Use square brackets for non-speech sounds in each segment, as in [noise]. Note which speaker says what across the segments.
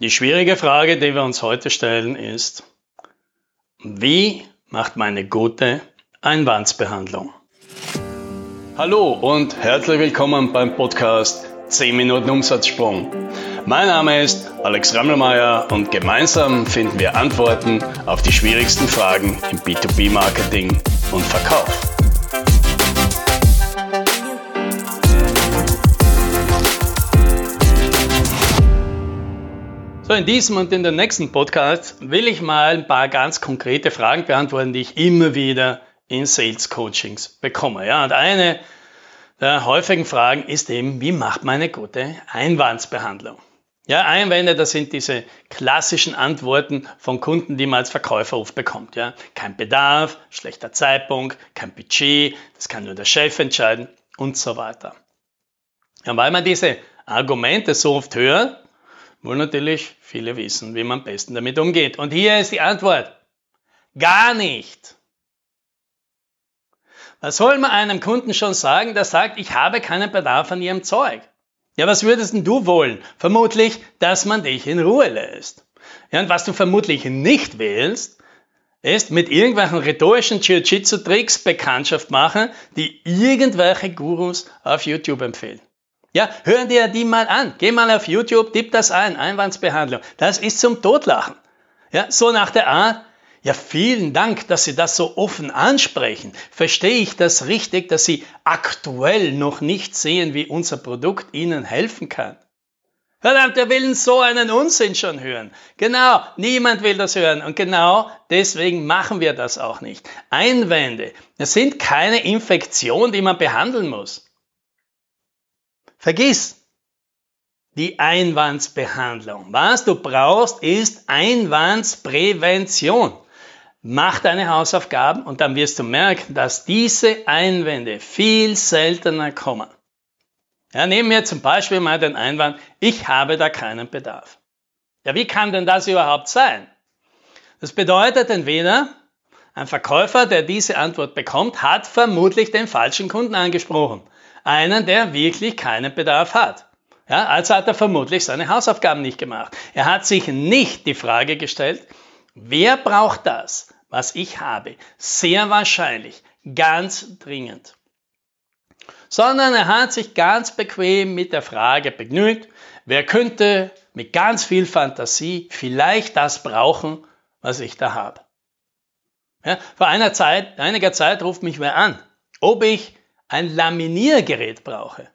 Speaker 1: Die schwierige Frage, die wir uns heute stellen, ist, wie macht meine gute Einwandsbehandlung? Hallo und herzlich willkommen beim Podcast 10 Minuten Umsatzsprung. Mein Name ist Alex Rammelmeier und gemeinsam finden wir Antworten auf die schwierigsten Fragen im B2B-Marketing und Verkauf. So, in diesem und in der nächsten Podcast will ich mal ein paar ganz konkrete Fragen beantworten, die ich immer wieder in Sales Coachings bekomme. Ja, und eine der häufigen Fragen ist eben, wie macht man eine gute Einwandsbehandlung? Ja, Einwände, das sind diese klassischen Antworten von Kunden, die man als Verkäufer oft bekommt. Ja, kein Bedarf, schlechter Zeitpunkt, kein Budget, das kann nur der Chef entscheiden und so weiter. Ja, weil man diese Argumente so oft hört, wollen natürlich viele wissen, wie man am besten damit umgeht. Und hier ist die Antwort. Gar nicht. Was soll man einem Kunden schon sagen, der sagt, ich habe keinen Bedarf an ihrem Zeug? Ja, was würdest denn du wollen? Vermutlich, dass man dich in Ruhe lässt. Ja, und was du vermutlich nicht willst, ist mit irgendwelchen rhetorischen Jiu-Jitsu-Tricks Bekanntschaft machen, die irgendwelche Gurus auf YouTube empfehlen. Ja, hör dir die mal an. Geh mal auf YouTube, tipp das ein, Einwandsbehandlung. Das ist zum Totlachen. Ja, so nach der Art, ja, vielen Dank, dass Sie das so offen ansprechen. Verstehe ich das richtig, dass Sie aktuell noch nicht sehen, wie unser Produkt Ihnen helfen kann? Verdammt, wir will so einen Unsinn schon hören. Genau, niemand will das hören. Und genau deswegen machen wir das auch nicht. Einwände, das sind keine Infektion, die man behandeln muss. Vergiss die Einwandsbehandlung. Was du brauchst, ist Einwandsprävention. Mach deine Hausaufgaben und dann wirst du merken, dass diese Einwände viel seltener kommen. Ja, nehmen wir zum Beispiel mal den Einwand, ich habe da keinen Bedarf. Ja, wie kann denn das überhaupt sein? Das bedeutet entweder, ein Verkäufer, der diese Antwort bekommt, hat vermutlich den falschen Kunden angesprochen. Einen, der wirklich keinen Bedarf hat. Ja, also hat er vermutlich seine Hausaufgaben nicht gemacht. Er hat sich nicht die Frage gestellt, wer braucht das, was ich habe? Sehr wahrscheinlich, ganz dringend. Sondern er hat sich ganz bequem mit der Frage begnügt, wer könnte mit ganz viel Fantasie vielleicht das brauchen, was ich da habe. Ja, vor einer Zeit, einiger Zeit ruft mich wer an, ob ich ein Laminiergerät brauche.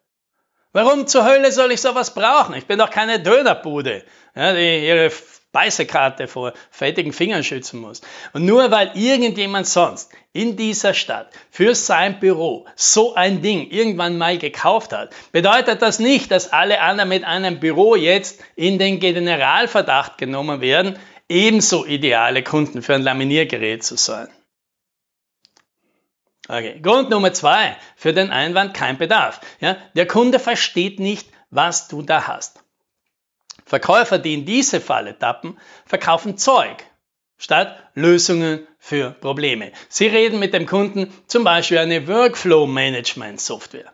Speaker 1: Warum zur Hölle soll ich sowas brauchen? Ich bin doch keine Dönerbude, ja, die ihre Speisekarte vor fettigen Fingern schützen muss. Und nur weil irgendjemand sonst in dieser Stadt für sein Büro so ein Ding irgendwann mal gekauft hat, bedeutet das nicht, dass alle anderen mit einem Büro jetzt in den Generalverdacht genommen werden, ebenso ideale Kunden für ein Laminiergerät zu sein. Okay. Grund Nummer zwei für den Einwand kein Bedarf. Ja, der Kunde versteht nicht, was du da hast. Verkäufer, die in diese Falle tappen, verkaufen Zeug statt Lösungen für Probleme. Sie reden mit dem Kunden zum Beispiel eine Workflow Management Software.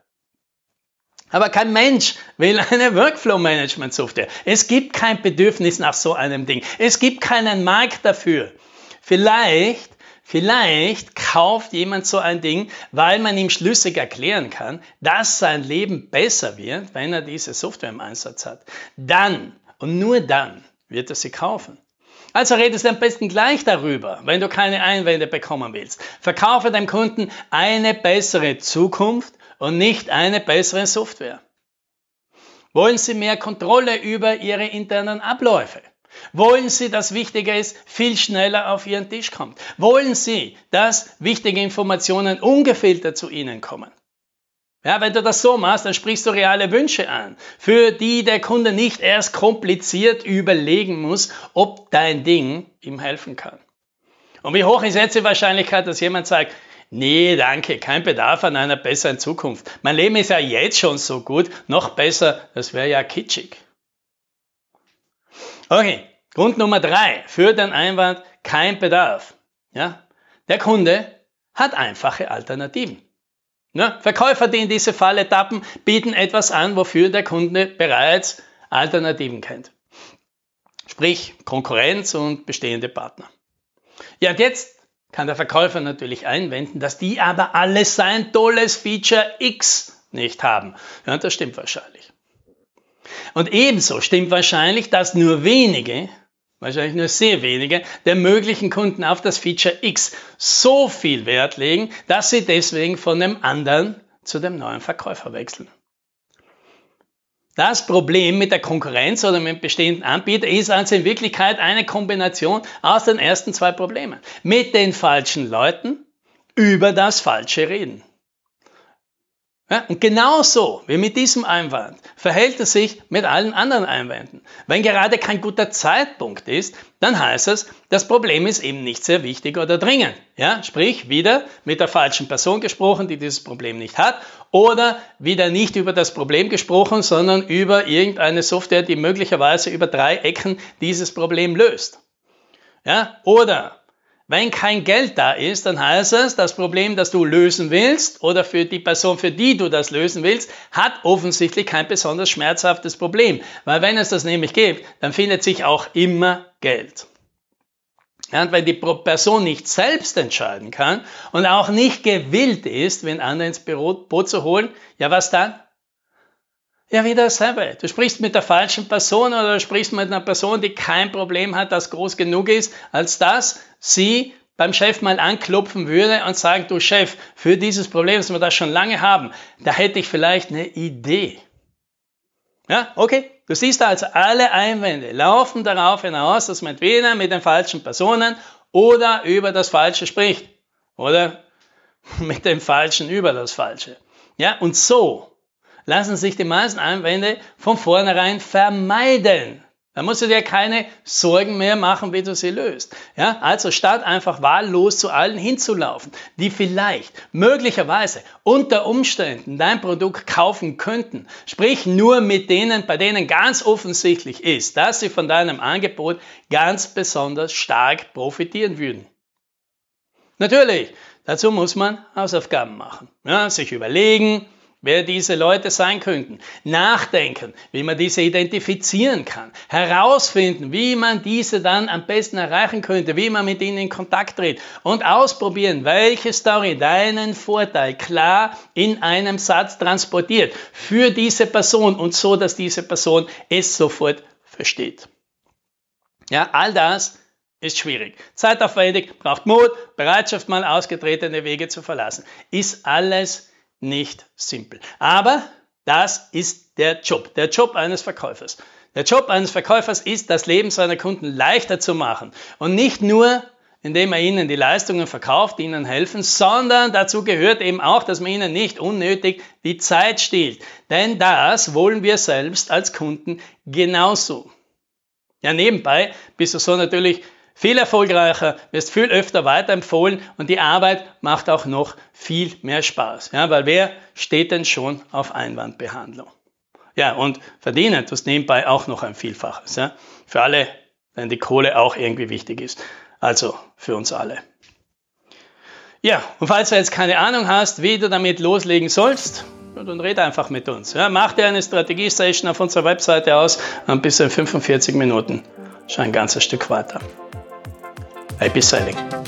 Speaker 1: Aber kein Mensch will eine Workflow Management Software. Es gibt kein Bedürfnis nach so einem Ding. Es gibt keinen Markt dafür. Vielleicht Vielleicht kauft jemand so ein Ding, weil man ihm schlüssig erklären kann, dass sein Leben besser wird, wenn er diese Software im Einsatz hat. Dann und nur dann wird er sie kaufen. Also redest du am besten gleich darüber, wenn du keine Einwände bekommen willst. Verkaufe deinem Kunden eine bessere Zukunft und nicht eine bessere Software. Wollen Sie mehr Kontrolle über Ihre internen Abläufe? Wollen Sie, dass Wichtiges viel schneller auf Ihren Tisch kommt? Wollen Sie, dass wichtige Informationen ungefiltert zu Ihnen kommen? Ja, wenn du das so machst, dann sprichst du reale Wünsche an, für die der Kunde nicht erst kompliziert überlegen muss, ob dein Ding ihm helfen kann. Und wie hoch ist jetzt die Wahrscheinlichkeit, dass jemand sagt, nee, danke, kein Bedarf an einer besseren Zukunft. Mein Leben ist ja jetzt schon so gut, noch besser, das wäre ja kitschig. Okay, Grund Nummer drei für den Einwand kein Bedarf. Ja? Der Kunde hat einfache Alternativen. Ja? Verkäufer, die in diese Falle tappen, bieten etwas an, wofür der Kunde bereits Alternativen kennt. sprich Konkurrenz und bestehende Partner. Ja, und jetzt kann der Verkäufer natürlich einwenden, dass die aber alles sein tolles Feature X nicht haben. Ja, das stimmt wahrscheinlich. Und ebenso stimmt wahrscheinlich, dass nur wenige, wahrscheinlich nur sehr wenige, der möglichen Kunden auf das Feature X so viel Wert legen, dass sie deswegen von dem anderen zu dem neuen Verkäufer wechseln. Das Problem mit der Konkurrenz oder mit dem bestehenden Anbieter ist also in Wirklichkeit eine Kombination aus den ersten zwei Problemen. Mit den falschen Leuten über das falsche Reden. Ja, und genauso wie mit diesem Einwand verhält es sich mit allen anderen Einwänden. Wenn gerade kein guter Zeitpunkt ist, dann heißt es, das Problem ist eben nicht sehr wichtig oder dringend. Ja, sprich, wieder mit der falschen Person gesprochen, die dieses Problem nicht hat, oder wieder nicht über das Problem gesprochen, sondern über irgendeine Software, die möglicherweise über drei Ecken dieses Problem löst. Ja, oder wenn kein Geld da ist, dann heißt es, das Problem, das du lösen willst oder für die Person, für die du das lösen willst, hat offensichtlich kein besonders schmerzhaftes Problem. Weil wenn es das nämlich gibt, dann findet sich auch immer Geld. Und wenn die Person nicht selbst entscheiden kann und auch nicht gewillt ist, wenn andere ins Boot zu holen, ja was dann? Ja, wieder dasselbe. Du sprichst mit der falschen Person oder du sprichst mit einer Person, die kein Problem hat, das groß genug ist, als dass sie beim Chef mal anklopfen würde und sagen, du Chef, für dieses Problem, das wir das schon lange haben, da hätte ich vielleicht eine Idee. Ja, okay. Du siehst also, alle Einwände laufen darauf hinaus, dass man entweder mit den falschen Personen oder über das Falsche spricht. Oder [laughs] mit dem Falschen über das Falsche. Ja, und so lassen sich die meisten Einwände von vornherein vermeiden. Da musst du dir keine Sorgen mehr machen, wie du sie löst. Ja, also statt einfach wahllos zu allen hinzulaufen, die vielleicht, möglicherweise, unter Umständen dein Produkt kaufen könnten, sprich nur mit denen, bei denen ganz offensichtlich ist, dass sie von deinem Angebot ganz besonders stark profitieren würden. Natürlich, dazu muss man Hausaufgaben machen, ja, sich überlegen, wer diese Leute sein könnten, nachdenken, wie man diese identifizieren kann, herausfinden, wie man diese dann am besten erreichen könnte, wie man mit ihnen in Kontakt tritt und ausprobieren, welche Story deinen Vorteil klar in einem Satz transportiert für diese Person und so, dass diese Person es sofort versteht. Ja, all das ist schwierig. Zeitaufwendig, braucht Mut, Bereitschaft, mal ausgetretene Wege zu verlassen. Ist alles nicht simpel. Aber das ist der Job, der Job eines Verkäufers. Der Job eines Verkäufers ist, das Leben seiner Kunden leichter zu machen. Und nicht nur, indem er ihnen die Leistungen verkauft, die ihnen helfen, sondern dazu gehört eben auch, dass man ihnen nicht unnötig die Zeit stiehlt. Denn das wollen wir selbst als Kunden genauso. Ja, nebenbei bist du so natürlich viel erfolgreicher, wirst viel öfter weiterempfohlen und die Arbeit macht auch noch viel mehr Spaß. Ja, weil wer steht denn schon auf Einwandbehandlung? Ja, und verdienen tust nebenbei auch noch ein Vielfaches. Ja, für alle, wenn die Kohle auch irgendwie wichtig ist. Also für uns alle. Ja, und falls du jetzt keine Ahnung hast, wie du damit loslegen sollst, dann red einfach mit uns. Ja, mach dir eine Strategie-Session auf unserer Webseite aus bis in 45 Minuten schon ein ganzes Stück weiter. описали.